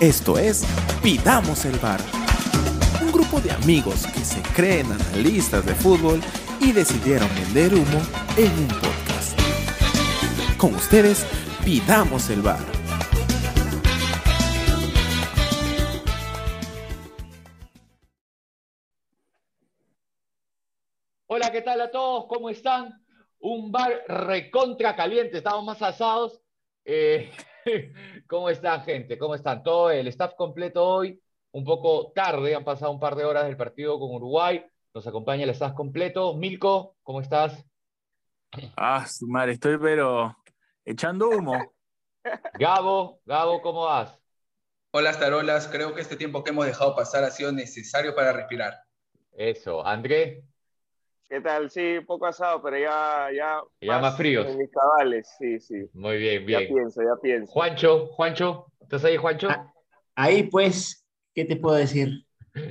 Esto es Pidamos el Bar. Un grupo de amigos que se creen analistas de fútbol y decidieron vender humo en un podcast. Con ustedes, Pidamos el Bar. Hola, ¿qué tal a todos? ¿Cómo están? Un bar recontra caliente, estamos más asados. Eh, ¿Cómo están, gente? ¿Cómo están? Todo el staff completo hoy, un poco tarde, han pasado un par de horas del partido con Uruguay. Nos acompaña el staff completo. Milko, ¿cómo estás? Ah, su madre, estoy pero echando humo. Gabo, Gabo, ¿cómo vas? Hola, Tarolas. Creo que este tiempo que hemos dejado pasar ha sido necesario para respirar. Eso, André. ¿Qué tal? Sí, un poco asado, pero ya... Ya, ya más, fríos. En mis cabales, sí, sí. Muy bien, bien. Ya pienso, ya pienso. Juancho, Juancho, ¿estás ahí, Juancho? Ah, ahí, pues, ¿qué te puedo decir?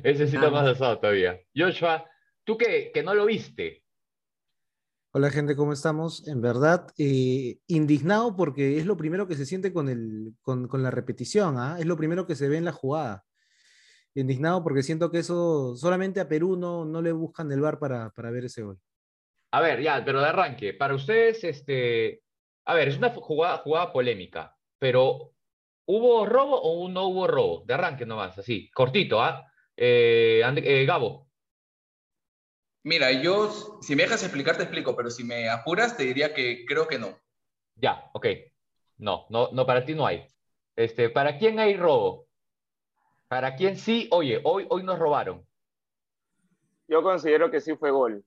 Ese sí está más asado todavía. Joshua, tú que, que no lo viste. Hola gente, ¿cómo estamos? En verdad, eh, indignado porque es lo primero que se siente con, el, con, con la repetición, ¿ah? es lo primero que se ve en la jugada indignado porque siento que eso solamente a Perú no, no le buscan el bar para, para ver ese gol. A ver, ya, pero de arranque, para ustedes, este, a ver, es una jugada, jugada polémica, pero ¿hubo robo o no hubo robo? De arranque nomás, así, cortito, ¿ah? Eh, eh, Gabo. Mira, yo, si me dejas explicar, te explico, pero si me apuras, te diría que creo que no. Ya, ok. No, no, no, para ti no hay. Este, ¿Para quién hay robo? ¿Para quién sí? Oye, hoy, hoy nos robaron. Yo considero que sí fue gol.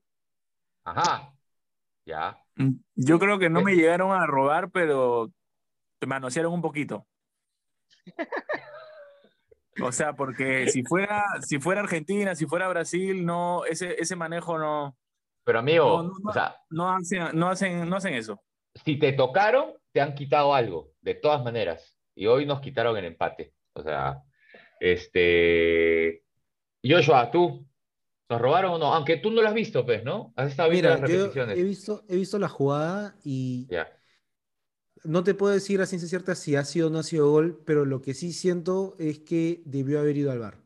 Ajá. Ya. Mm, yo creo que no me llegaron a robar, pero me manosearon un poquito. O sea, porque si fuera, si fuera Argentina, si fuera Brasil, no, ese, ese manejo no. Pero amigo, no, o sea, no, hacen, no, hacen, no hacen eso. Si te tocaron, te han quitado algo, de todas maneras. Y hoy nos quitaron el empate. O sea, este. Joshua, tú, ¿nos robaron o no? Aunque tú no lo has visto, pues, ¿no? Has estado viendo las repeticiones. he, visto, he visto la jugada y. No te puedo decir a ciencia cierta si ha sido o no ha sido gol, pero lo que sí siento es que debió haber ido al bar.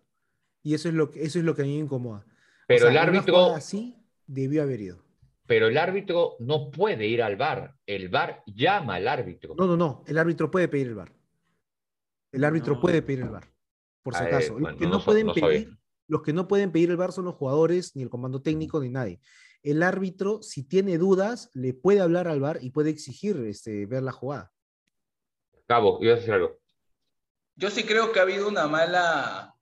Y eso es lo que, eso es lo que a mí me incomoda. Pero el árbitro. Así debió haber ido. Pero el árbitro no puede ir al bar. El bar llama al árbitro. No, no, no. El árbitro puede pedir el bar. El árbitro puede pedir el bar por si acaso. los, que no, pueden pedir, los que no pueden pedir el VAR son los jugadores, ni el comando técnico, ni nadie. El árbitro, si tiene dudas, le puede hablar al VAR y puede exigir este, ver la jugada. Cabo, ibas a decir algo. Yo sí creo que ha habido una mala,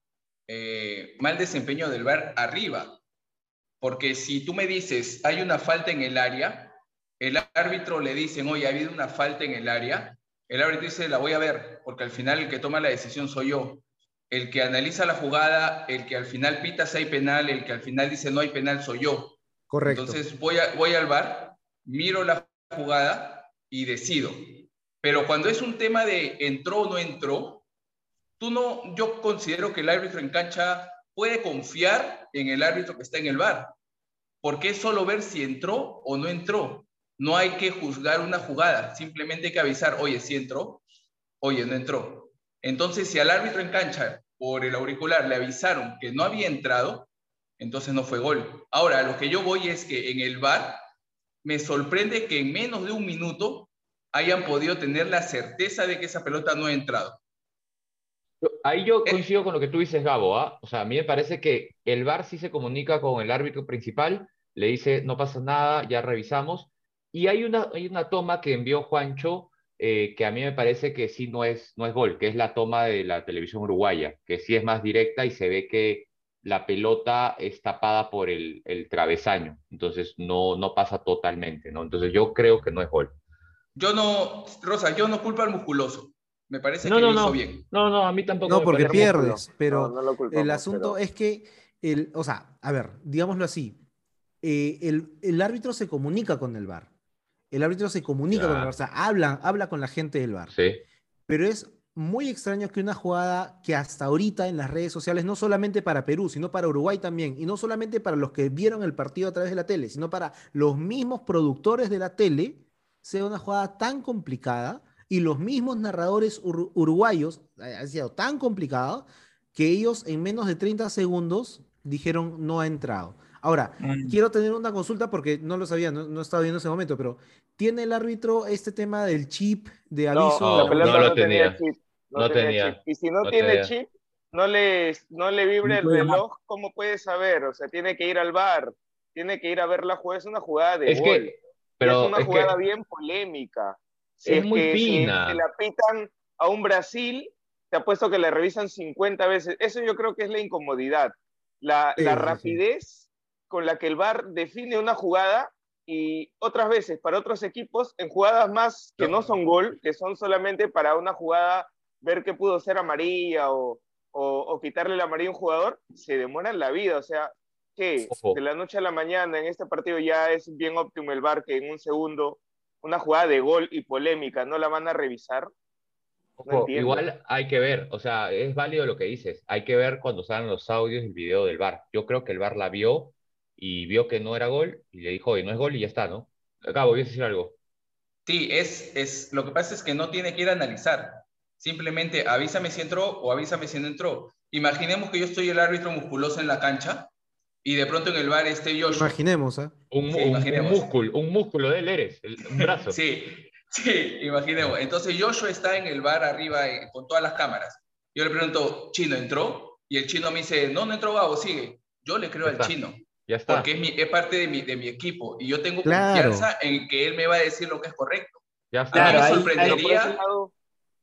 eh, mal desempeño del VAR arriba. Porque si tú me dices, hay una falta en el área, el árbitro le dicen, oye, ha habido una falta en el área, el árbitro dice, la voy a ver, porque al final el que toma la decisión soy yo el que analiza la jugada, el que al final pita si hay penal, el que al final dice no hay penal soy yo. Correcto. Entonces voy, a, voy al bar, miro la jugada y decido. Pero cuando es un tema de entró o no entró, tú no, yo considero que el árbitro en cancha puede confiar en el árbitro que está en el bar, porque es solo ver si entró o no entró. No hay que juzgar una jugada, simplemente hay que avisar, oye, si entró, oye, no entró. Entonces, si al árbitro en cancha por el auricular le avisaron que no había entrado, entonces no fue gol. Ahora, lo que yo voy es que en el VAR me sorprende que en menos de un minuto hayan podido tener la certeza de que esa pelota no ha entrado. Ahí yo eh. coincido con lo que tú dices, Gabo. ¿ah? O sea, a mí me parece que el VAR sí se comunica con el árbitro principal, le dice, no pasa nada, ya revisamos. Y hay una, hay una toma que envió Juancho eh, que a mí me parece que sí no es, no es gol, que es la toma de la televisión uruguaya, que sí es más directa y se ve que la pelota es tapada por el, el travesaño, entonces no, no pasa totalmente, ¿no? Entonces yo creo que no es gol. Yo no, Rosa, yo no culpo al musculoso. Me parece que lo no, hizo bien. No, no, a mí tampoco. No, porque pierdes, pero el asunto es que, el, o sea, a ver, digámoslo así, eh, el, el árbitro se comunica con el VAR el árbitro se comunica con el Barça, habla, habla con la gente del bar. Sí. Pero es muy extraño que una jugada que hasta ahorita en las redes sociales, no solamente para Perú, sino para Uruguay también, y no solamente para los que vieron el partido a través de la tele, sino para los mismos productores de la tele, sea una jugada tan complicada Y los mismos narradores ur- uruguayos, eh, ha sido tan complicado que ellos en menos de 30 segundos dijeron no ha entrado. Ahora, Mm. quiero tener una consulta porque no lo sabía, no, no estaba viendo ese momento, pero ¿tiene el árbitro este tema del chip de aviso? no, la de- no no, lo tenía. tenía. chip. No, No tenía, tenía. chip. Y si no, No tiene tenía. chip, no le, no le vibra el reloj, ¿cómo puede saber? O sea, tiene que ir al bar, tiene que ir a ver la jugada. Es una jugada de Es gol. que, Y pero es una es que, jugada bien polémica. Si Es es, muy que si fina. se la pitan a un Brasil, te apuesto que le revisan 50 veces. Eso yo creo que es la incomodidad. La, Sí, la rapidez con la que el VAR define una jugada y otras veces para otros equipos en jugadas más que no son gol, que son solamente para una jugada ver que pudo ser amarilla o, o, o quitarle la amarilla a un jugador, se demoran la vida. O sea, que de la noche a la mañana en este partido ya es bien óptimo el VAR que en un segundo una jugada de gol y polémica no la van a revisar. ojo, igual hay que ver, o sea, es válido lo que dices, hay que ver cuando salen los audios y el video del VAR. Yo creo que el VAR la vio y vio que no era gol y le dijo, oye, no es gol y ya está, ¿no? Acabo, ¿quieres decir algo? Sí, es, es, lo que pasa es que no tiene que ir a analizar. Simplemente avísame si entró o avísame si no entró. Imaginemos que yo estoy el árbitro musculoso en la cancha y de pronto en el bar esté Joshua. Imaginemos, ¿ah? Un, Sí, un- músculo, un músculo de él eres, el- un brazo. Sí, sí, imaginemos. Entonces Joshua está en el bar arriba eh, con todas las cámaras. Yo le pregunto, ¿Chino entró? Y el chino me dice, no, no entró Gabo, sigue. Yo le creo al chino, Ya está. porque es, mi, es parte de mi, de mi equipo y yo tengo Claro. confianza en que él me va a decir lo que es correcto. Ya A mí Claro, me ahí- ahí- sorprendería. ese lado,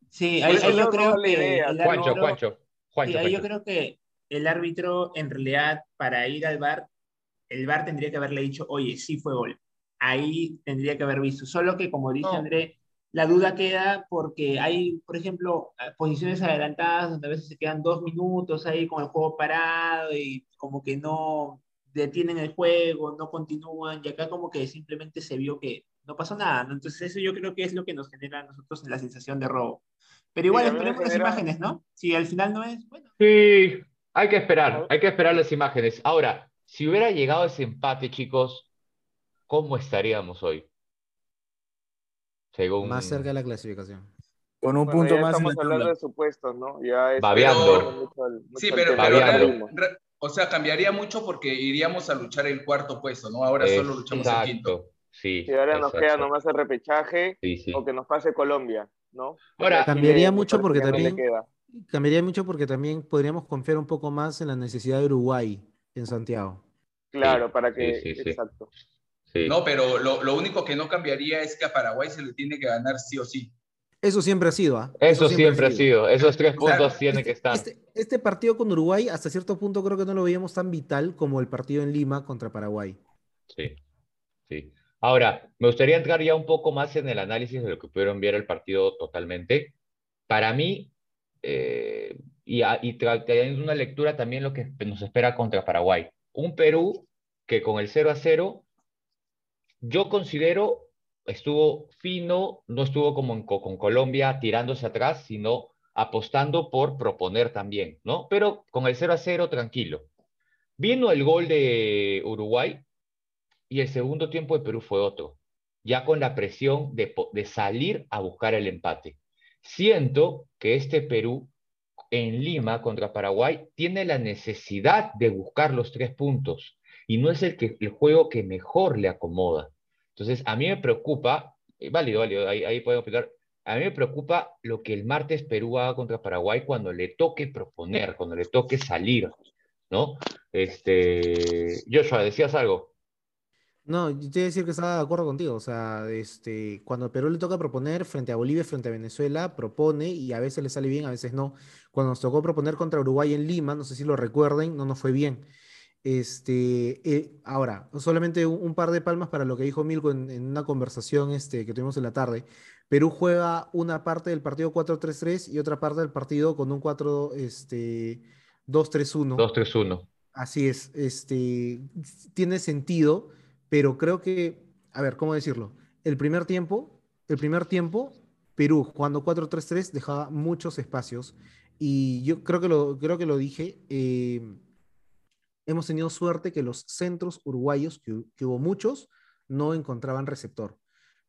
Sí, ahí, ahí yo creo que Juancho, Juancho, Juancho, Sí, ahí yo Juancho. creo que el árbitro, en realidad, para ir al VAR, el VAR tendría que haberle dicho, oye, sí fue gol. Ahí tendría que haber visto. Solo que, como dice No. André, la duda queda porque hay, por ejemplo, posiciones adelantadas donde a veces se quedan dos minutos ahí con el juego parado y como que no detienen el juego, no continúan, y acá como que simplemente se vio que no pasó nada, ¿no? Entonces eso yo creo que es lo que nos genera a nosotros la sensación de robo. Pero igual Sí, esperemos las imágenes, ¿no? Si al final no es, bueno. Sí, hay que esperar, hay que esperar las imágenes. Ahora, si hubiera llegado ese empate, chicos, ¿cómo estaríamos hoy? Según Más cerca de la clasificación. Con un bueno, punto ya más en estamos la hablando tabla. de supuestos, ¿no? Ya es Babeando. mucho el- mucho Sí, pero o sea, cambiaría mucho porque iríamos a luchar el cuarto puesto, ¿no? Ahora solo luchamos el quinto. Sí. Y ahora nos queda nomás el repechaje Sí, sí. o que nos pase Colombia, ¿no? Ahora, Cambiaría mucho porque no también-. Cambiaría mucho porque también podríamos confiar un poco más en la necesidad de Uruguay en Santiago. Claro, para que. sí, sí, sí. Exacto. sí. No, pero lo, lo único que no cambiaría es que a Paraguay se le tiene que ganar sí o sí. Eso siempre ha sido, ¿ah? Eso siempre ha sido. Esos tres O sea, puntos tienen Este, que estar. este- este partido con Uruguay, hasta cierto punto, creo que no lo veíamos tan vital como el partido en Lima contra Paraguay. Sí, sí. Ahora, me gustaría entrar ya un poco más en el análisis de lo que pudieron ver el partido totalmente. Para mí, eh, y, y tra- teniendo una lectura también lo que nos espera contra Paraguay. Un Perú que con el 0 a 0, yo considero estuvo fino, no estuvo como en co- con Colombia tirándose atrás, sino apostando por proponer también, ¿no? Pero con el 0 a 0, tranquilo. Vino el gol de Uruguay y el segundo tiempo de Perú fue otro, ya con la presión de, de salir a buscar el empate. Siento que este Perú en Lima contra Paraguay tiene la necesidad de buscar los tres puntos y no es el, que, el juego que mejor le acomoda. Entonces, a mí me preocupa, eh, válido, válido, ahí, ahí podemos opinar, a mí me preocupa lo que el martes Perú haga contra Paraguay cuando le toque proponer, cuando le toque salir, ¿no? Este, Joshua, ¿decías algo? No, yo te iba a decir que estaba de acuerdo contigo. O sea, este, cuando a Perú le toca proponer frente a Bolivia, frente a Venezuela, propone y a veces le sale bien, a veces no. Cuando nos tocó proponer contra Uruguay en Lima, no sé si lo recuerden, no nos fue bien. Este, eh, ahora, solamente un, un par de palmas para lo que dijo Milko en, en una conversación este, que tuvimos en la tarde. Perú juega una parte del partido 4-3-3 y otra parte del partido con un 4, este, 2-3-1. 2-3-1. Así es, este, tiene sentido, pero creo que, a ver, ¿cómo decirlo? El primer tiempo, el primer tiempo, Perú jugando 4-3-3 dejaba muchos espacios y yo creo que lo, creo que lo dije, eh, hemos tenido suerte que los centros uruguayos, que, hu- que hubo muchos, no encontraban receptor,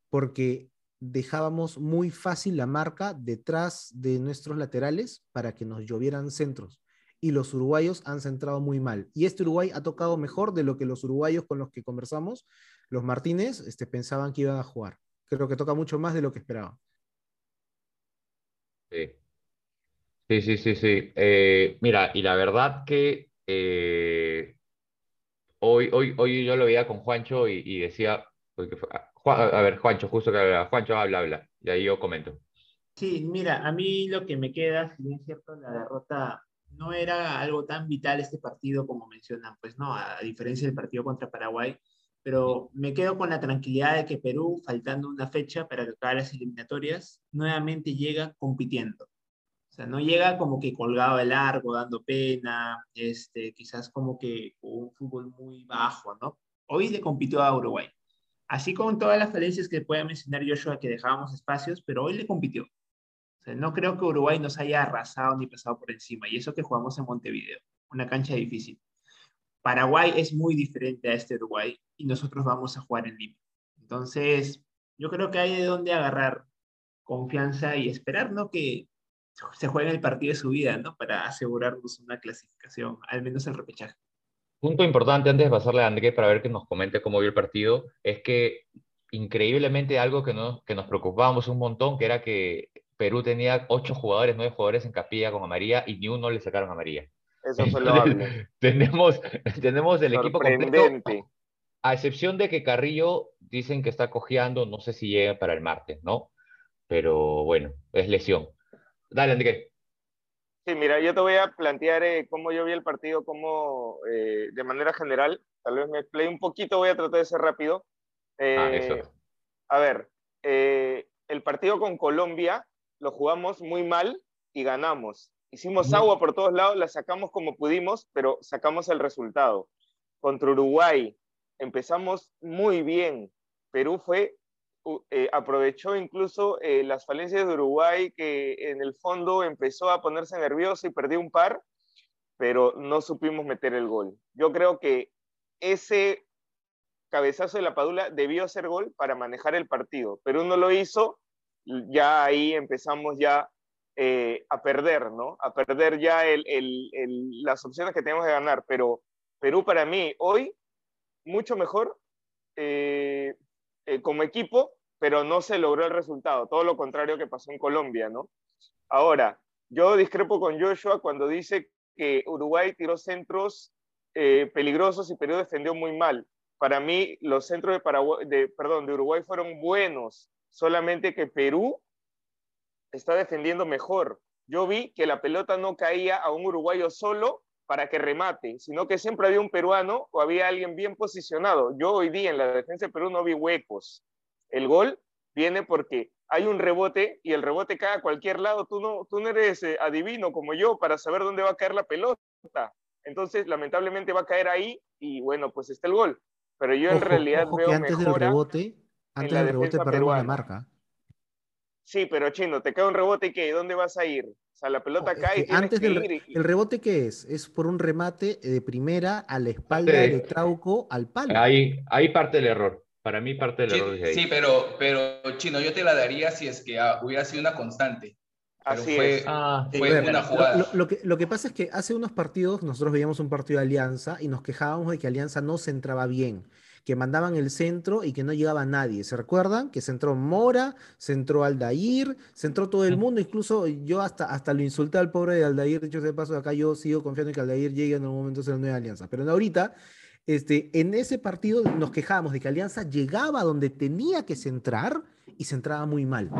porque dejábamos muy fácil la marca detrás de nuestros laterales para que nos llovieran centros. Y los uruguayos han centrado muy mal. Y este Uruguay ha tocado mejor de lo que los uruguayos con los que conversamos, los Martínez, este, pensaban que iban a jugar. Creo que toca mucho más de lo que esperaban. Sí, sí, sí, sí. sí. Eh, mira, y la verdad que eh, hoy, hoy, hoy yo lo veía con Juancho y, y decía, porque fue- ah, Juan- a ver, Juancho, justo que habla, Juancho habla, habla, y ahí yo comento. Sí, mira, a mí lo que me queda, si bien es cierto, la derrota no era algo tan vital este partido como mencionan, pues no, a diferencia del partido contra Paraguay, pero me quedo con la tranquilidad de que Perú, faltando una fecha para que acaben las eliminatorias, nuevamente llega compitiendo. No llega como que colgado de largo, dando pena, este, quizás como que un fútbol muy bajo, ¿no? Hoy le compitió a Uruguay. Así con todas las falencias que pueda mencionar Joshua, que dejábamos espacios, pero hoy le compitió. No creo que Uruguay nos haya arrasado ni pasado por encima. Y eso que jugamos en Montevideo, una cancha difícil. Paraguay es muy diferente a este Uruguay y nosotros vamos a jugar en Lima. Entonces, yo creo que hay de dónde agarrar confianza y esperar, ¿no? Que se juegue el partido de su vida, ¿no? Para asegurarnos una clasificación, al menos el repechaje. Punto importante antes de pasarle a André para ver que nos comente cómo vio el partido, es que increíblemente algo que nos, que nos preocupábamos un montón, que era que Perú tenía ocho jugadores, nueve jugadores en capilla con amarilla y ni uno le sacaron amarilla. Eso fue lo tenemos, tenemos el equipo completo, Sorprendente. a excepción de que Carrillo dicen que está cojeando, no sé si llega para el martes, ¿no? Pero bueno, es lesión. Dale, André. Sí, mira, yo te voy a plantear eh, cómo yo vi el partido, cómo eh, de manera general, tal vez me explique un poquito, voy a tratar de ser rápido. Ah, Eh, eso. A ver, eh, el partido con Colombia lo jugamos muy mal y ganamos. Hicimos agua por todos lados, la sacamos como pudimos, pero sacamos el resultado. Contra Uruguay empezamos muy bien. Perú fue, eh, aprovechó incluso eh, las falencias de Uruguay, que en el fondo empezó a ponerse nervioso y perdió un par, pero no supimos meter el gol. Yo creo que ese cabezazo de la Padula debió ser gol para manejar el partido. Perú no lo hizo, ya ahí empezamos ya eh, a perder, ¿no? A perder ya el, el, las opciones que tenemos de ganar. Pero Perú para mí hoy mucho mejor eh, como equipo, pero no se logró el resultado. Todo lo contrario que pasó en Colombia, ¿no? Ahora, yo discrepo con Joshua cuando dice que Uruguay tiró centros eh, peligrosos y Perú defendió muy mal. Para mí, los centros de, Paraguay, de, perdón, de Uruguay fueron buenos, solamente que Perú está defendiendo mejor. Yo vi que la pelota no caía a un uruguayo solo para que remate, sino que siempre había un peruano o había alguien bien posicionado. Yo hoy día en la defensa de Perú no vi huecos. El gol viene porque hay un rebote y el rebote cae a cualquier lado. Tú no, tú no eres eh, adivino como yo para saber dónde va a caer la pelota. Entonces, lamentablemente va a caer ahí y bueno, pues está el gol. Pero yo en realidad ojo veo que antes del rebote, antes del rebote perdemos la marca. Sí, pero chino, te cae un rebote y ¿qué? ¿Dónde vas a ir? O sea, la pelota Es cae que tienes antes que del ir. re- y- ¿El rebote qué es? Es por un remate de primera a la espalda Sí. de Trauco al palo. Ahí, ahí parte el error. Para mí parte del error Sí, pero, pero Chino, yo te la daría si es que ah, hubiera sido una constante. Pero Así fue, es. Ah, fue A ver, una lo- jugada. Lo, lo que, lo que pasa es que hace unos partidos nosotros veíamos un partido de Alianza y nos quejábamos de que Alianza no centraba bien, que mandaban el centro y que no llegaba nadie. ¿Se recuerdan? Que centró Mora, centró Aldair, centró todo el mundo, incluso yo hasta, hasta lo insulté al pobre de Aldair, dicho de paso, acá yo sigo confiando en que Aldair llegue en algún momento a ser la nueva Alianza. Pero en ahorita, este, en ese partido nos quejábamos de que Alianza llegaba donde tenía que centrar y centraba muy mal.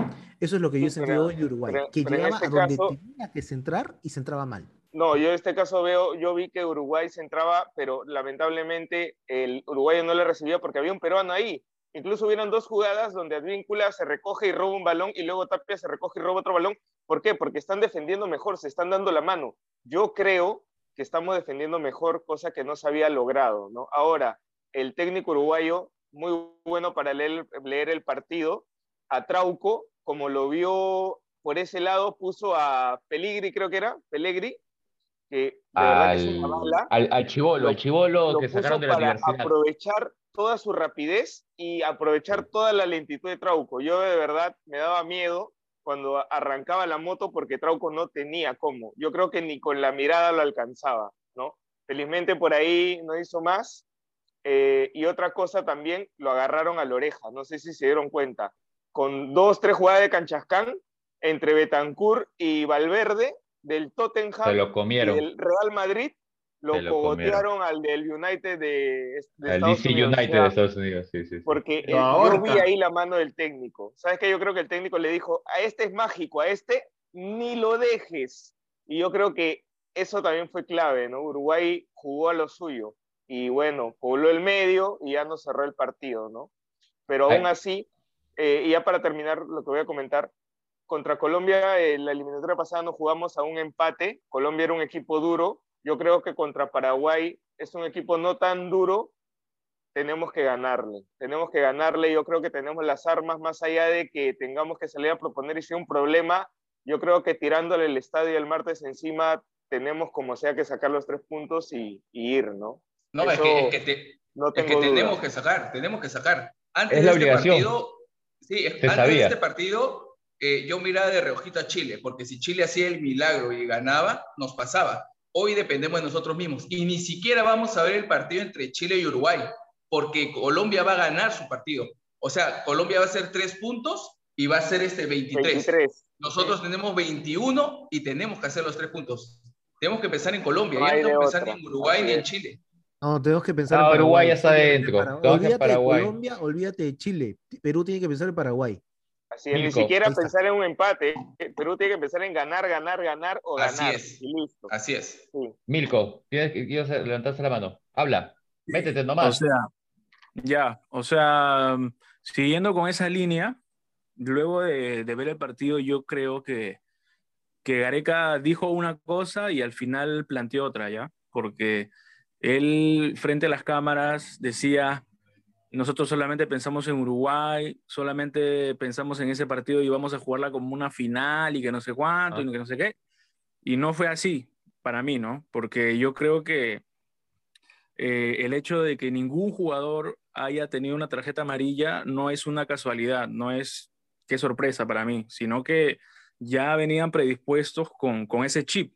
Eso es lo que yo he sentido hoy de Uruguay, pero- que en llegaba este a donde caso- tenía que centrar y centraba mal. No, yo en este caso veo, yo vi que Uruguay se entraba, pero lamentablemente el uruguayo no le recibió porque había un peruano ahí. Incluso hubieron dos jugadas donde Advíncula se recoge y roba un balón y luego Tapia se recoge y roba otro balón. ¿Por qué? Porque están defendiendo mejor, se están dando la mano. Yo creo que estamos defendiendo mejor, cosa que no se había logrado. Ahora, el técnico uruguayo, muy bueno para leer, leer el partido, a Trauco, como lo vio por ese lado, puso a Peligri, creo que era, Pelegri, que de verdad que es una al, bala, al, al chivolo, Lo- al chivolo lo que sacaron de la para universidad. aprovechar toda su rapidez y aprovechar toda la lentitud de Trauco. Yo de verdad me daba miedo cuando arrancaba la moto porque Trauco no tenía cómo. Yo creo que ni con la mirada lo alcanzaba, ¿no? Felizmente por ahí no hizo más. Eh, y otra cosa también, lo agarraron a la oreja, no sé si se dieron cuenta. Con dos, tres jugadas de Canchascán, entre Betancourt y Valverde, del Tottenham Se lo comieron. y del Real Madrid, lo, lo cogotearon al del United de, de El Estados DC Unidos. United O sea, de Estados Unidos, sí, sí. sí. porque Lo eh, yo vi ahí la mano del técnico. ¿Sabes qué? Yo creo que el técnico le dijo, a este es mágico, a este ni lo dejes. Y yo creo que eso también fue clave, ¿no? Uruguay jugó a lo suyo y bueno, pobló el medio y ya no cerró el partido, ¿no? Pero aún así, eh, y ya para terminar lo que voy a comentar, contra Colombia, eh, la eliminatoria pasada nos jugamos a un empate. Colombia era un equipo duro. Yo creo que contra Paraguay es un equipo no tan duro. Tenemos que ganarle. Tenemos que ganarle. Yo creo que tenemos las armas más allá de que tengamos que salir a proponer y sea un problema. Yo creo que tirándole el estadio el martes encima, tenemos como sea que sacar los tres puntos y, y ir, ¿no? No, es Eso que, es que te- No Es que tenemos que sacar, tenemos que sacar. Antes Es de la este obligación. partido, sí, es- Se antes sabía. de este partido, eh, yo miraba de reojito a Chile, porque si Chile hacía el milagro y ganaba, nos pasaba. Hoy dependemos de nosotros mismos y ni siquiera vamos a ver el partido entre Chile y Uruguay, porque Colombia va a ganar su partido. O sea, Colombia va a hacer tres puntos y va a ser este 23. 23. Nosotros tenemos 21 y tenemos que hacer los tres puntos. Tenemos que pensar en Colombia, No ya no de estamos pensando otra. en Uruguay ni en. Chile. No, tenemos que pensar Ah, en Paraguay. Uruguay ya está Olvídate de dentro. Para- Tenemos que Olvídate de Paraguay. Colombia, olvídate de Chile. Perú tiene que pensar en Paraguay. Así es, ni siquiera pensar en un empate. Perú tiene que pensar en ganar, ganar, ganar o Así ganar. es. Y listo. Así es. Sí. Milko, tienes que levantarse la mano. Habla. Métete O nomás. sea, ya, o sea, mm, siguiendo con esa línea, luego de, de ver el partido, yo creo que, que Gareca dijo una cosa y al final planteó otra, ¿ya? Porque él, frente a las cámaras, decía, nosotros solamente pensamos en Uruguay, solamente pensamos en ese partido y vamos a jugarla como una final y que no sé cuánto Ah. y que no sé qué. Y no fue así, para mí, ¿no? Porque yo creo que eh, el hecho de que ningún jugador haya tenido una tarjeta amarilla no es una casualidad, no es qué sorpresa para mí, sino que ya venían predispuestos con, con ese chip.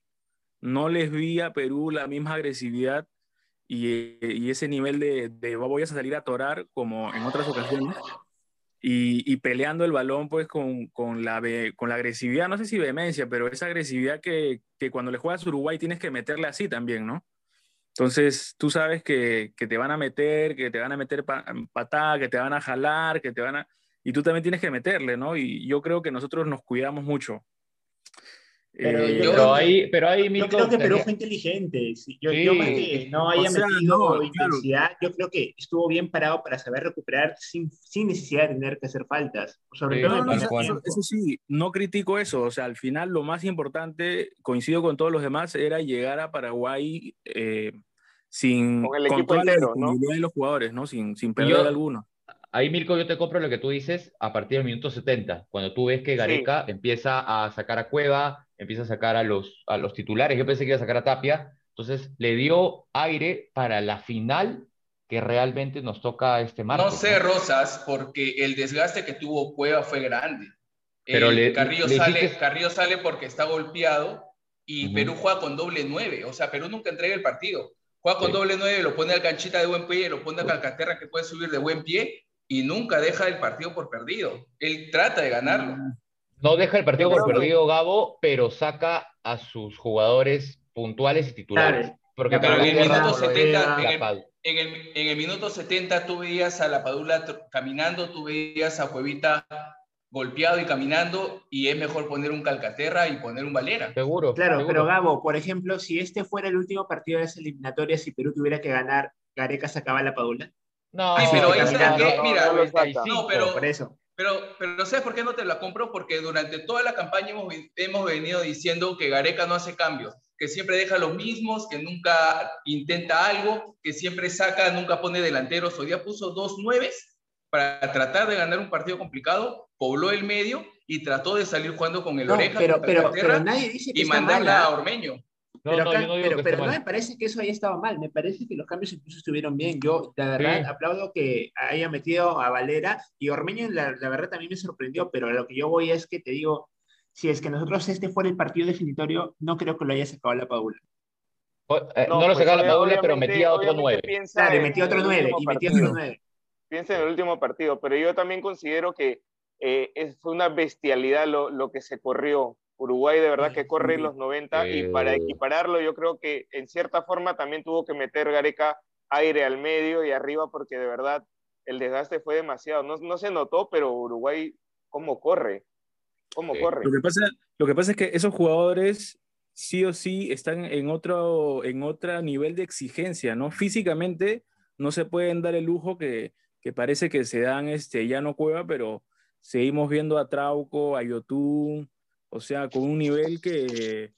No les vi a Perú la misma agresividad y, y ese nivel de, de voy a salir a torar como en otras ocasiones. Y, y peleando el balón pues con, con, la, con la agresividad, no sé si vehemencia, pero esa agresividad que, que cuando le juegas a Uruguay tienes que meterle así también, ¿no? Entonces, tú sabes que, que te van a meter, que te van a meter pa- patada, que te van a jalar, que te van a... Y tú también tienes que meterle, ¿no? Y yo creo que nosotros nos cuidamos mucho. Pero Eh, yo Pero ahí, pero ahí Yo Milko, creo que Perú fue inteligente. Yo, Sí. yo más que no haya O sea, metido no, claro. intensidad, yo creo que estuvo bien parado para saber recuperar sin, sin necesidad de tener que hacer faltas. Sobre Sí, todo en No, no, eso, eso sí, no critico eso. O sea, al final lo más importante, coincido con todos los demás, era llegar a Paraguay eh, sin Con el de los jugadores, ¿no? Sin, sin perder yo- alguno. Ahí, Milko, yo te compro lo que tú dices a partir del minuto 70, cuando tú ves que Gareca empieza a sacar a Cueva, empieza a sacar a los, a los titulares. Yo pensé que iba a sacar a Tapia. Entonces, le dio aire para la final que realmente nos toca este martes. No sé, Rosas, porque el desgaste que tuvo Cueva fue grande. Pero El le- Carrillo, le sale, Carrillo sale porque está golpeado y. Perú juega con doble nueve. O sea, Perú nunca entrega el partido. Juega con Sí. doble nueve, lo pone al canchita de buen pie, lo pone a Calcaterra que puede subir de buen pie y nunca deja el partido por perdido. Él trata de ganarlo. No deja el partido por perdido Gabo, pero saca a sus jugadores puntuales y titulares. Claro. Porque Pero en el lo 70, deja, en el- Padu. En el, en el minuto 70 tú veías a la Padula caminando, tú veías a Cuevita golpeado y caminando, y es mejor poner un Calcaterra y poner un Valera. Seguro. Claro, seguro. pero Gabo, por ejemplo, si este fuera el último partido de esa eliminatoria, si Perú tuviera que ganar, ¿Gareca sacaba la Padula? No, pero ahí que- mira, no lo saca. 95. No, pero- Por eso. Pero, pero ¿sabes por qué no te la compro? Porque durante toda la campaña hemos, hemos venido diciendo que Gareca no hace cambios, que siempre deja los mismos, que nunca intenta algo, que siempre saca, nunca pone delanteros. Hoy día puso dos nueves para tratar de ganar un partido complicado, pobló el medio y trató de salir jugando con el No, oreja, pero, con pero, Calcaterra, pero nadie dice que y mandarla mala. a Ormeño. No, pero no, acá- yo no digo pero, pero no me parece que eso haya estado mal, me parece que los cambios incluso estuvieron bien. Yo, la verdad, Sí. aplaudo que haya metido a Valera y Ormeño, la, la verdad, también me sorprendió, pero a lo que yo voy es que te digo, si es que nosotros este fuera el partido definitorio, no creo que lo haya sacado la Paula. O- eh, no, lo pues, sacaba la Paula, pero metía otro obviamente 9. piensa Claro, metió otro el 9, último y partido. otro 9. piensa en el último partido, pero yo también considero que eh, fue una bestialidad lo, lo que se corrió. Uruguay de verdad que corre en los 90 y para Eh. equipararlo yo creo que en cierta forma también tuvo que meter Gareca aire al medio y arriba porque de verdad el desgaste fue demasiado. No, no se notó, pero Uruguay, ¿cómo corre? ¿Cómo Sí. corre? Lo que pasa, lo que pasa es que esos jugadores sí o sí están en otro, en otro nivel de exigencia, ¿no? Físicamente no se pueden dar el lujo que, que parece que se dan este, ya no cueva, pero seguimos viendo a Trauco, a Yotun, o sea, con un nivel que,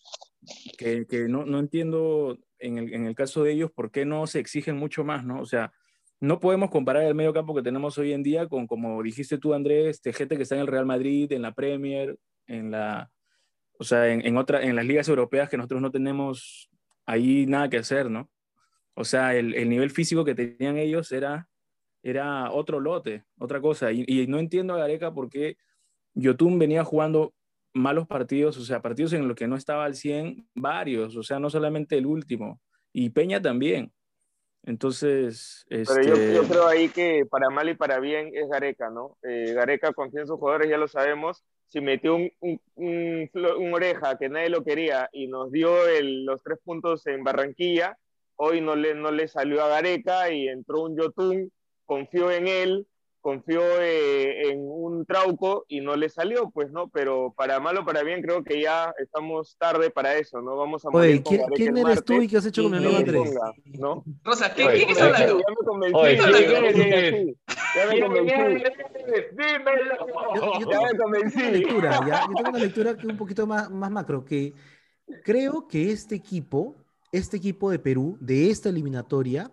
que, que no, no entiendo en el, en el caso de ellos por qué no se exigen mucho más, ¿no? O sea, no podemos comparar el medio campo que tenemos hoy en día con, como dijiste tú, Andrés, de gente que está en el Real Madrid, en la Premier, en la, o sea, en, en, otra, en las ligas europeas que nosotros no tenemos ahí nada que hacer, ¿no? O sea, el, el nivel físico que tenían ellos era, era otro lote, otra cosa. Y, y no entiendo a Gareca por qué Yotun venía jugando malos partidos, o sea, partidos en los que no estaba al 100, varios, o sea, no solamente el último. Y Peña también. Entonces, Pero yo, este, yo creo ahí que para mal y para bien es Gareca, ¿no? Eh, Gareca confía en sus jugadores, ya lo sabemos. Si metió un, un, un, flo- un oreja que nadie lo quería y nos dio el- los tres puntos en Barranquilla, hoy no le, no le salió a Gareca y entró un Yotun, confió en él, confió eh, en un Trauco y no le salió, pues, ¿no? Pero para mal o para bien creo que ya estamos tarde para eso, ¿no? Vamos a morir Oye, ¿quién, quién eres tú y qué has hecho con mi amigo Andrés? ponga, ¿no? Rosa, ¿qué, Oye, ¿quién está oye, hablando? Ya me convencí, Oye, ya ¿quién me es? convencí, ya me convencí. Yo, yo Ya me tengo una convencí. lectura, ¿ya? Yo tengo una lectura que es un poquito más, más macro, que creo que este equipo, este equipo de Perú, de esta eliminatoria,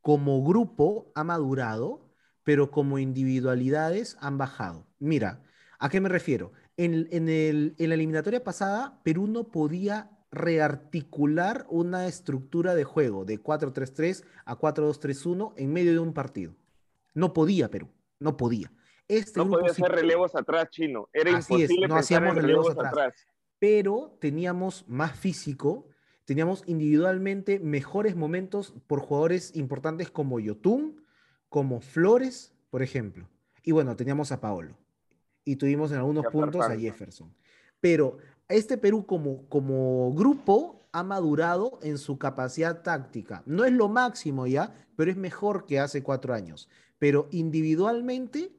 como grupo ha madurado, pero como individualidades han bajado. Mira, ¿a qué me refiero? En, en el- en la eliminatoria pasada, Perú no podía rearticular una estructura de juego de 4-3-3 a 4-2-3-1 en medio de un partido. No podía Perú, no podía. Este No grupo podía hacer relevos atrás, chino. Era Así es, imposible no pensar hacíamos relevos atrás. atrás. pero teníamos más físico, teníamos individualmente mejores momentos por jugadores importantes como Yotun, como Flores, por ejemplo. Y bueno, teníamos a Paolo. Y tuvimos en algunos a puntos a. Jefferson. Pero este Perú como, como grupo ha madurado en su capacidad táctica. No es lo máximo ya, pero es mejor que hace cuatro años. Pero individualmente,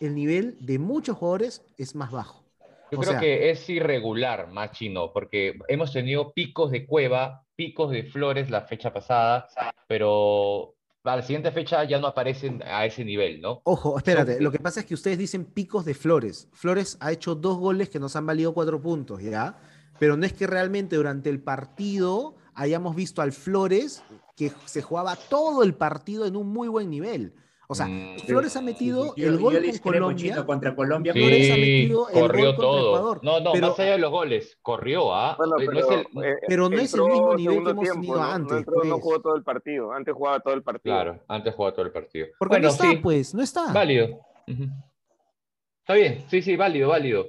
el nivel de muchos jugadores es más bajo. Yo O creo sea- que es irregular, más chino, porque hemos tenido picos de Cueva, picos de Flores la fecha pasada, pero a la siguiente fecha ya no aparecen a ese nivel, ¿no? Ojo, espérate, Son- lo que pasa es que ustedes dicen picos de Flores. Flores ha hecho dos goles que nos han valido cuatro puntos, ¿ya? Pero no es que realmente durante el partido hayamos visto al Flores que se jugaba todo el partido en un muy buen nivel. O sea, Mm, Flores ha metido el yo gol con Colombia. Contra Colombia. Sí, Flores ha metido el corrió gol contra todo. Ecuador, No, no, pero- más allá de los goles, corrió, ¿ah? Bueno, Eh, no es pero, el- eh, pero no es el mismo nivel que hemos tenido ¿no? antes, No, entró, no pues. jugó todo el partido. Antes jugaba todo el partido. Claro, antes jugaba todo el partido. Porque bueno, no está, sí, pues, no está. válido. Está bien, sí, sí, válido, válido.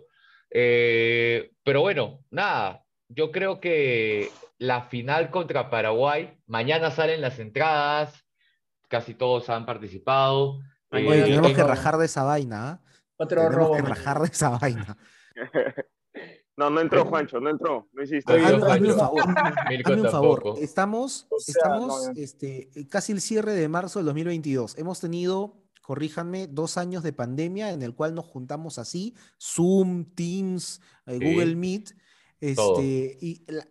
Eh, pero bueno, nada, yo creo que la final contra Paraguay, mañana salen las entradas, casi todos han participado. Oye, Eh, tenemos que rajar de esa vaina, ¿ah? Otro Tenemos robo. que rajar de esa vaina. No, no entró Juancho, no entró. No hiciste. Hazme, hazme un favor. Hazme un favor. Estamos, O sea, estamos no, este, casi el cierre de marzo del 2022. Hemos tenido, corríjanme, dos años de pandemia en el cual nos juntamos así, Zoom, Teams, eh, Sí. Google Meet, Todo. este, y la,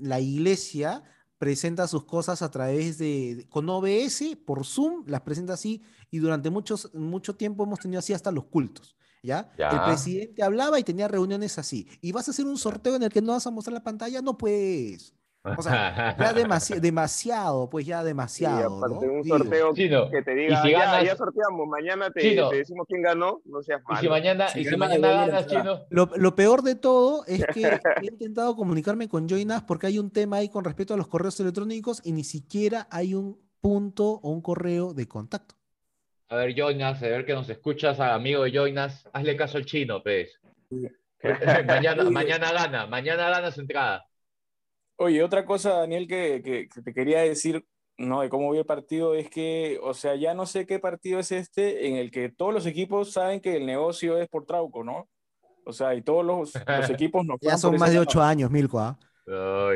la iglesia presenta sus cosas a través de, con OBS, por Zoom, las presenta así, y durante muchos, mucho tiempo hemos tenido así hasta los cultos. ¿Ya? El presidente hablaba y tenía reuniones así. ¿Y vas a hacer un sorteo en el que no vas a mostrar la pantalla? No puedes. O sea, ya demasi- demasiado, pues ya Y demasiado. aparte ¿no? un sorteo Chino, que te y diga, si ya, ganas- ya sorteamos, mañana te, Chino. te decimos quién ganó, no seas Y malo. si mañana, Si y si mañana ganas, chino. Lo, lo peor de todo es que he intentado comunicarme con Joinas porque hay un tema ahí con respecto a los correos electrónicos y ni siquiera hay un punto o un correo de contacto. A ver, Joinas, a ver que nos escuchas, amigo de Joinas, hazle caso al chino, pues. mañana, mañana gana, mañana gana su entrada. Oye, otra cosa, Daniel, que, que- que te quería decir, ¿no? De cómo vi el partido, es que, o sea, ya no sé qué partido es este en el que todos los equipos saben que el negocio es por Trauco, ¿no? O sea, y todos los, los equipos nos Ya son más de ocho años, Milko. ¿ah? Oh,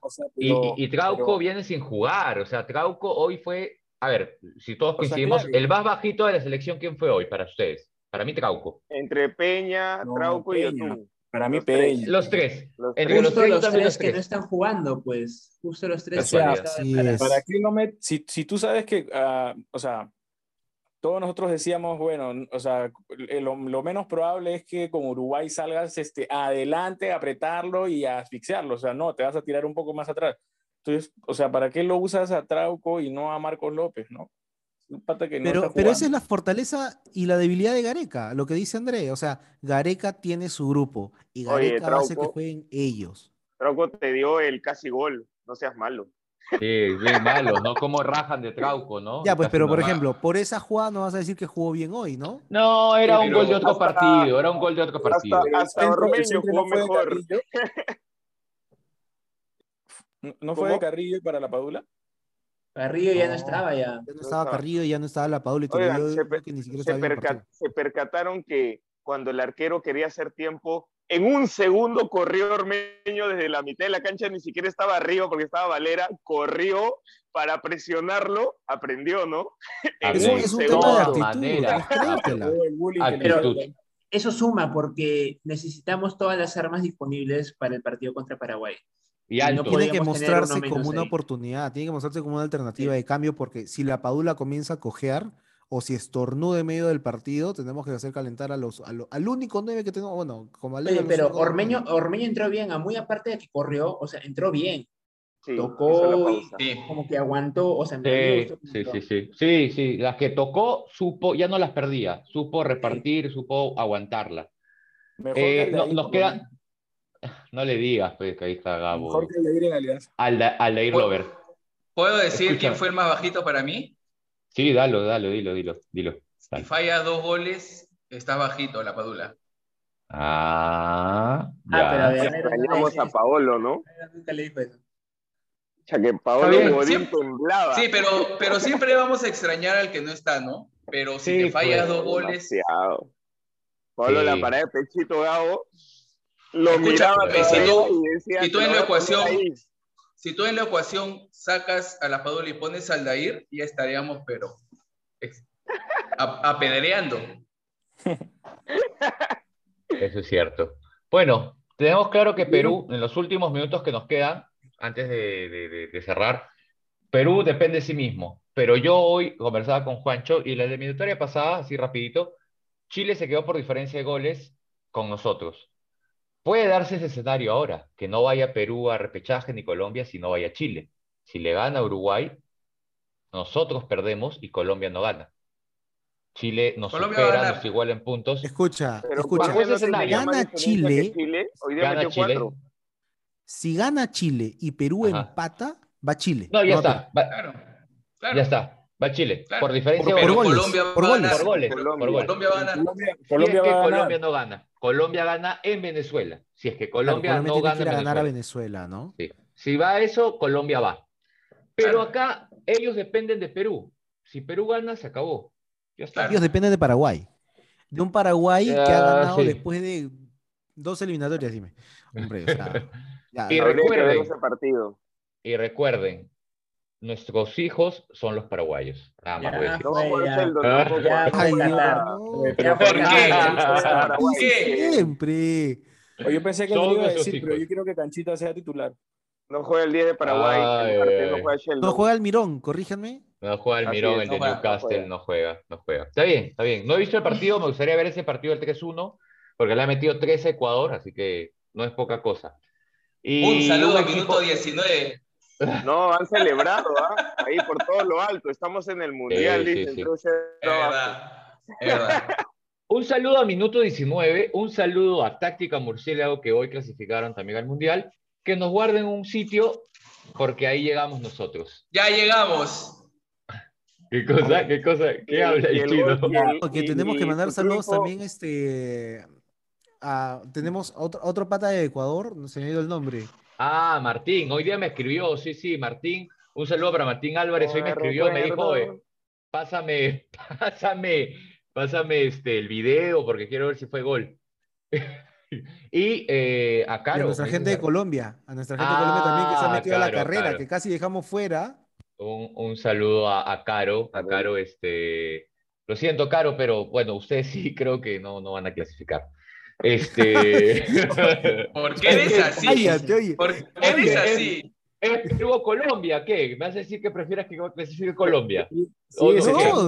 o sea, Y, pero- y, y Trauco pero- viene sin jugar, o sea, Trauco hoy fue, a ver, si todos O sea, coincidimos, claro. el más bajito de la selección, ¿quién fue hoy para ustedes? Para mí, Trauco. Entre Peña, No, Trauco y Peña. Para mí, Los tres. Peña. Los tres. Los Entre tres. los Justo tres, los tres los que no están jugando, pues. Justo los tres. Estaban Así para-. ¿Para qué no me, si, si tú sabes que, ah, o sea, todos nosotros decíamos, bueno, o sea, eh, lo, lo menos probable es que con Uruguay salgas este, adelante, a apretarlo y a asfixiarlo, o sea, no, te vas a tirar un poco más atrás. Entonces, o sea, ¿para qué lo usas a Trauco y no a Marcos López, no? Un pata que no Pero, está pero esa es la fortaleza y la debilidad de Gareca, lo que dice André. O sea, Gareca tiene su grupo y Gareca hacer que jueguen ellos. Trauco te dio el casi gol, no seas malo. Sí, bien malo, ¿no? Como rajan de Trauco, ¿no? Ya, pues, Casi pero por ejemplo, por esa jugada no vas a decir que jugó bien hoy, ¿no? No, era un gol de otro hasta- partido, era un gol de otro partido. hasta- hasta Ormeño jugó no fue de mejor. Carrillo. ¿No- ¿No fue de. Carrillo para la Padula? Carrillo ya no No. estaba ya. Ya no No estaba. Carrillo, ya no estaba la Paula y Oigan, yo se, creo per- que ni siquiera se estaba viendo el perca- partido. se percataron que cuando el arquero quería hacer tiempo, en un segundo corrió Ormeño desde la mitad de la cancha, ni siquiera estaba arriba porque estaba Valera, corrió para presionarlo, aprendió, ¿no? En Es, un- es un tema de No, actitud, manera. Eso suma porque necesitamos todas las armas disponibles para el partido contra Paraguay. Y no alto. Tiene que mostrarse como una ahí. oportunidad, tiene que mostrarse como una alternativa Sí. de cambio, porque si la Padula comienza a cojear o si estornuda en medio del partido, tenemos que hacer calentar a los, a lo- al único 9 que tenemos, bueno, como al Oye, pero Ormeño, Ormeño entró bien, a muy aparte de que corrió, o sea, entró bien, Sí, Tocó y-. Sí. como que aguantó, o sea, me Sí, gustó sí, sí, sí, sí, sí, las que tocó, supo, ya no las perdía, supo repartir, supo aguantarla. Mejor Eh, que no, Aldair, nos por lo queda, menos. No le digas, pues, que ahí está Gabo. Mejor que Aldair en Alianza. Alda- Aldair ¿Puedo- Lover. ¿Puedo decir Escucha. quién fue el más bajito para mí? Sí, dalo, dalo, dilo, dilo, dilo. Si falla dos goles, está bajito la Padula. Ah, Ah, pero a ya. ver, a ver, Extrañamos a Paolo, ¿no? nunca le dijo eso. O sea, que Paolo Godín sí. temblaba. Sí, pero, pero siempre vamos a extrañar al que no está, ¿no? Pero si Sí, te fallas pues, dos goles, Demasiado. Sí. la parada de pechito Gabo, lo Escucha, miraba si tú- y decía, si tú "Te en la ecuación- ahí". si tú en la ecuación sacas a la Padula y pones al Dair, ya estaríamos, pero a- apedreando. Eso es cierto. Bueno, tenemos claro que Perú, en los últimos minutos que nos quedan, antes de, de- de- de cerrar, Perú depende de sí mismo. Pero yo hoy conversaba con Juancho y la eliminatoria pasada, así rapidito, Chile se quedó por diferencia de goles con nosotros. Puede darse ese escenario ahora, que no vaya Perú a repechaje ni Colombia, si no vaya Chile. Si le gana Uruguay, nosotros perdemos y Colombia no gana. Chile nos Colombia supera, nos iguala en puntos. Escucha, Pero escucha. bajo ese ¿por qué no tenía escenario. más Gana diferencia Chile, que Chile? Hoy día Gana Chile. cuatro. Si gana Chile y Perú Ajá. empata, va Chile. No, ya está. va- Claro, claro. Ya está. Va Chile. Claro. Por diferencia Por goles, Colombia va por a goles. ganar. Por goles, Colombia. por goles. Colombia va a ganar. Colombia, Si Colombia es que. Colombia no gana. Colombia gana en Venezuela. Si es que Colombia no gana en a ganar a Venezuela. Venezuela, ¿no? Sí. Si va a eso, Colombia va. Pero Claro. acá ellos dependen de Perú. Si Perú gana, se acabó. Ya está. Ellos dependen de Paraguay. De un Paraguay que ha ganado sí. después de dos eliminatorias, dime. Hombre, o sea, ya, Y ver recuerden. ese partido. Y recuerden, nuestros hijos son los paraguayos. Nada más voy a Ya decir. No va a fue, jugar ya. Sheldon Ah. tampoco. Ya Ah, fue Ay, Qatar. no. Ya fue ¿Por qué? Qatar. ¿Por qué? Siempre. Yo pensé que no lo iba a decir, pero yo quiero que Canchita sea titular. No juega el 10 de Paraguay, Ay, no juega. No juega el Mirón, corríjanme. No juega el Así Mirón, es, el no de juega, no Newcastle, juega. no juega, no juega. Está bien, está bien. No he visto el partido, me gustaría ver ese partido del 3-1, porque le ha metido 3 a Ecuador, así que no es poca cosa. Y Un saludo a equipo- minuto 19. No, han celebrado, ¿ah? Ahí por todo lo alto. Estamos en el mundial, Sí, sí, dicen. sí. entonces, Es verdad. Es verdad. Un saludo a Minuto 19, un saludo a Táctica Murciélago que hoy clasificaron también al Mundial, que nos guarden un sitio porque ahí llegamos nosotros. Ya llegamos. ¿Qué cosa? ¿Qué cosa? ¿Qué habla y el el chino? Porque tenemos que mandar saludos también este a- tenemos otro, otro pata de Ecuador, no se me ha ido el nombre. Ah, Martín, hoy día me escribió, sí, sí, Martín. Un saludo para Martín Álvarez, hoy me escribió, me dijo. "Oye, pásame, pásame, pásame este, el video porque quiero ver si fue gol. y eh, a Y a Caro. nuestra me gente de Colombia, a nuestra gente de Colombia también que se ha Ah, metido a la carrera, claro. que casi dejamos fuera. Un, un saludo a, a Caro, a Caro. Caro, este, lo siento, Caro, pero bueno, ustedes sí creo que no, no van a clasificar. Este, ¿Por qué eres así? Cállate, oye. ¿Por qué eres así? ¿es Perú o Colombia? ¿Qué? ¿Me vas a decir que prefieras que clasifique Colombia? Sí, no,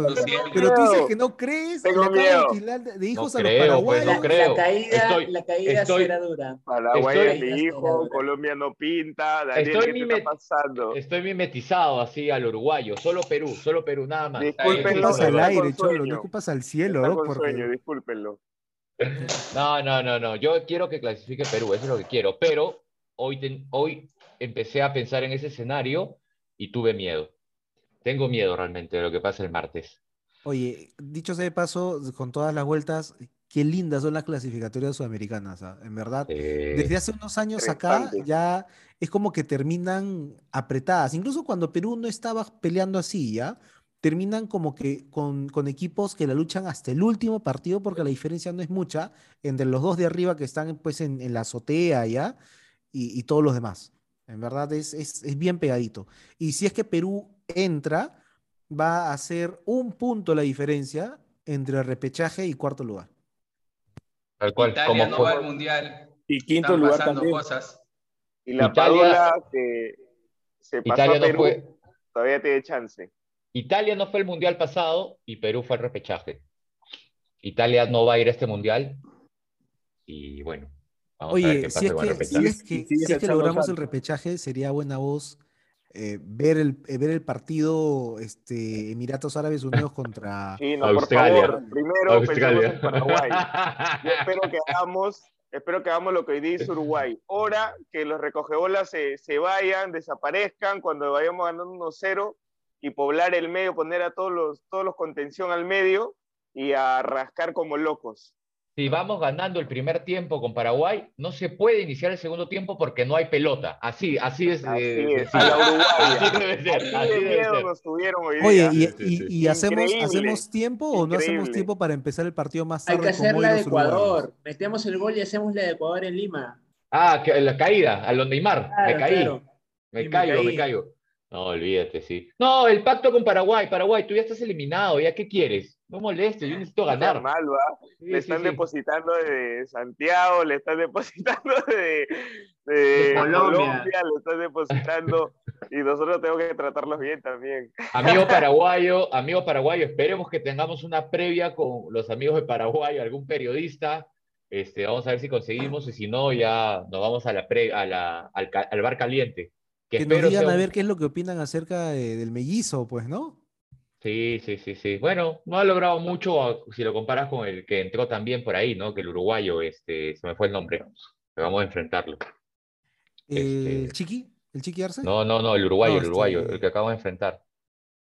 no, pero tú dices que no crees, Tengo le acabas miedo. de hijos No a los creo, pues, paraguayos. no La, creo. la caída, Estoy- la caída estoy- será dura. Paraguay Estoy- es mi hijo, Colombia no pinta. Daniel, Estoy ¿qué te mimet- está pasando? Estoy mimetizado así al uruguayo, solo Perú, solo Perú, nada más. No Discúlpenlo, escupas al aire, cholo, no escupas al cielo, Está ¿no? con Porque- sueño, discúlpenlo. No, no, no, no. Yo quiero que clasifique Perú, eso es lo que quiero. Pero hoy, ten- hoy empecé a pensar en ese escenario y tuve miedo. Tengo miedo realmente de lo que pasa el martes. Oye, dicho sea de paso, con todas las vueltas, qué lindas son las clasificatorias sudamericanas, ¿ah? En verdad, Eh, desde hace unos años acá ya es como que terminan apretadas. Incluso cuando Perú no estaba peleando así, ¿ya? Terminan como que con, con equipos que la luchan hasta el último partido porque la diferencia no es mucha entre los dos de arriba que están pues en, en la azotea, ¿ya? Y, y todos los demás. En verdad es, es, es bien pegadito. Y si es que Perú entra, va a ser un punto la diferencia entre repechaje y cuarto lugar. tal cual, Italia como no fue- va al mundial. Y quinto Están lugar pasando también. cosas. Y la Italia- que se pasó Italia a no Perú, fue, todavía tiene chance. Italia no fue el mundial pasado y Perú fue el repechaje. Italia no va a ir a este mundial y bueno, vamos a ver Oye, qué si pasa es con el que, si repechaje. es que, sigue si es que logramos el repechaje, sería buena voz eh, ver, el, eh, ver el partido este, Emiratos Árabes Unidos contra... Sí, no, Australia. por favor, primero pensemos Australia. en Paraguay. Yo espero que hagamos, espero que hagamos lo que hoy hizo Uruguay. Hora que los recogebolas se, se vayan, desaparezcan cuando vayamos ganando 1-0 y poblar el medio, poner a todos los, todos los contención al medio y a rascar como locos. Si vamos ganando el primer tiempo con Paraguay, no se puede iniciar el segundo tiempo porque no hay pelota. Así, así es. Así eh, es, a la. Así debe ser, Así así de debe miedo ser. nos tuvieron hoy día. Oye, y, hacemos. ¿hacemos tiempo o no hacemos tiempo para empezar el partido más Hay tarde que como hacer la de uruguayos? Ecuador. Metemos el gol y hacemos la de Ecuador en Lima. Ah, que la caída, a lo Neymar. me caí. claro. Me me caigo, me caigo. No, olvídate, sí. No, el pacto con Paraguay. Paraguay, tú ya estás eliminado. ¿Ya qué quieres? No molestes, yo necesito ganar. mal, ¿va? Sí, le sí, están sí. depositando de Santiago, le están depositando de, de De Colombia. Colombia. le están depositando y nosotros tenemos que tratarlos bien también. Amigo paraguayo, amigo paraguayo, esperemos que tengamos una previa con los amigos de Paraguay, algún periodista. Este, vamos a ver si conseguimos y si no, ya nos vamos a la pre- a la, al bar caliente. Que, Que nos espero digan sea a ver qué es lo que opinan acerca de- del mellizo, pues, ¿no? Sí, sí, sí, sí. Bueno, no ha logrado mucho si lo comparas con el que entró también por ahí, ¿no? Que el uruguayo, este, se me fue el nombre. Vamos a enfrentarlo. Este- ¿El Chiqui? ¿El Chiqui Arce? No, no, no, el uruguayo, No, el uruguayo, este- el que acabamos de enfrentar.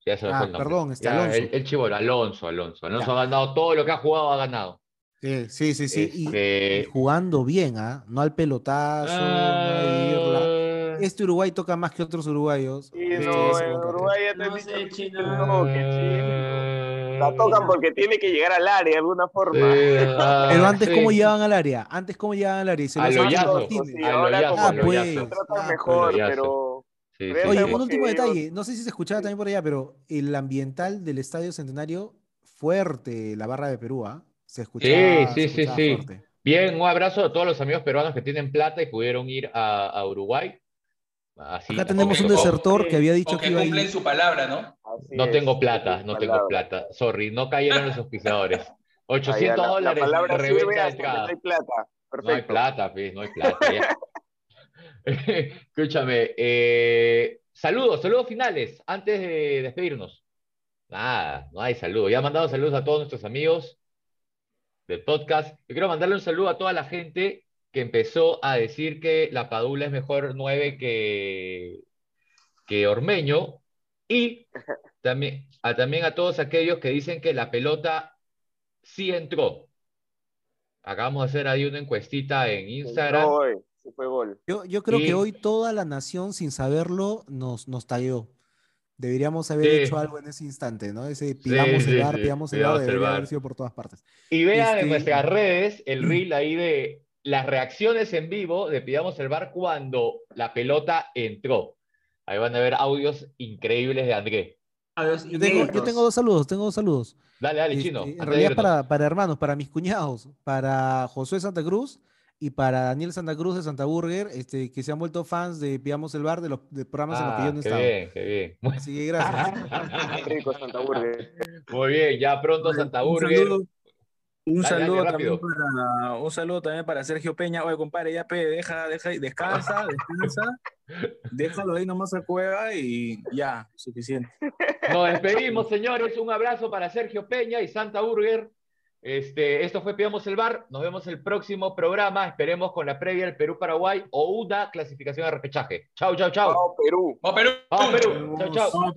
Ya se me Ah, fue el nombre. perdón, este Ya. El, el chivolo, Alonso, Alonso. Alonso Ya. ha ganado todo lo que ha jugado, ha ganado. Sí, sí, sí. sí. Y- Este, Y, jugando bien, ¿ah? No al pelotazo, no a irla. Ah, Este Uruguay toca más que otros uruguayos. Y Este, no, en. Uruguay ya te No sé, chino. no, que sí. La tocan porque tiene que llegar al área de alguna forma. ah, Pero antes, sí. ¿cómo llegaban al área? Antes, ¿cómo llegaban al área? Y se A lo Martínez. Sí, a lo ahora como Ah, pues. Se tratan mejor, pero Sí, sí, Oye, sí. un último detalle. No sé si se escuchaba también por allá, pero el ambiental del Estadio Centenario, fuerte, la barra de Perú, ¿ah? Se escuchaba, Sí, sí, sí, sí. fuerte. Bien, un abrazo a todos los amigos peruanos que tienen plata y pudieron ir a, a Uruguay. Así, Acá tenemos un desertor que había dicho que que iba a cumplen ir. su palabra, ¿no? así No es, tengo plata, no tengo plata. Sorry, no cayeron los auspiciadores. Ah, ya, 800 la- la, dólares reventa de no hay plata. No hay plata, pues, no hay plata. ya. Escúchame. eh, saludos, saludos finales, antes de despedirnos. Nada, no hay saludos. Ya he mandado saludos a todos nuestros amigos del podcast. Yo quiero mandarle un saludo a toda la gente que empezó a decir que la Padula es mejor 9 que, que Ormeño. Y también a, también a todos aquellos que dicen que la pelota sí entró. Acabamos de hacer ahí una encuestita en Instagram. No, sí fue gol. Yo, yo creo Y- que hoy toda la nación, sin saberlo, nos, nos tagueó. Deberíamos haber Sí. hecho algo en ese instante, ¿no? Ese pidamos sí, el bar, sí, pidamos el bar, debería haber sido por todas partes. Y vean Este- en nuestras redes el reel ahí de las reacciones en vivo de Pidamos el Bar cuando la pelota entró. Ahí van a ver audios increíbles de André. A los Yo tengo, yo inéditos. tengo dos saludos, tengo dos saludos. Dale, dale, Este, chino. en realidad para, para hermanos, para mis cuñados, para Josué Santa Cruz y para Daniel Santa Cruz de Santa Burger, este, que se han vuelto fans de Pidamos el Bar de los de programas en los que yo Ah, no qué estado. bien, qué bien. Muy, Así que gracias. Rico Santa Burger. muy bien, ya pronto Santa Un Burger. Un Dale, saludo dale, también para, un saludo también para Sergio Peña. Oye, compadre, ya pe, deja, deja, descansa, descansa. Déjalo ahí nomás a cueva y ya, suficiente. Nos despedimos, señores. Un abrazo para Sergio Peña y Santa Burger. Este, esto fue Pidamos el Bar. Nos vemos el próximo programa. Esperemos con la previa del Perú-Paraguay o una clasificación de repechaje. Chau, chau, chau. Chao, Perú. ¡Vamos, Perú! Vamos, Perú. Chau, chau. Vamos,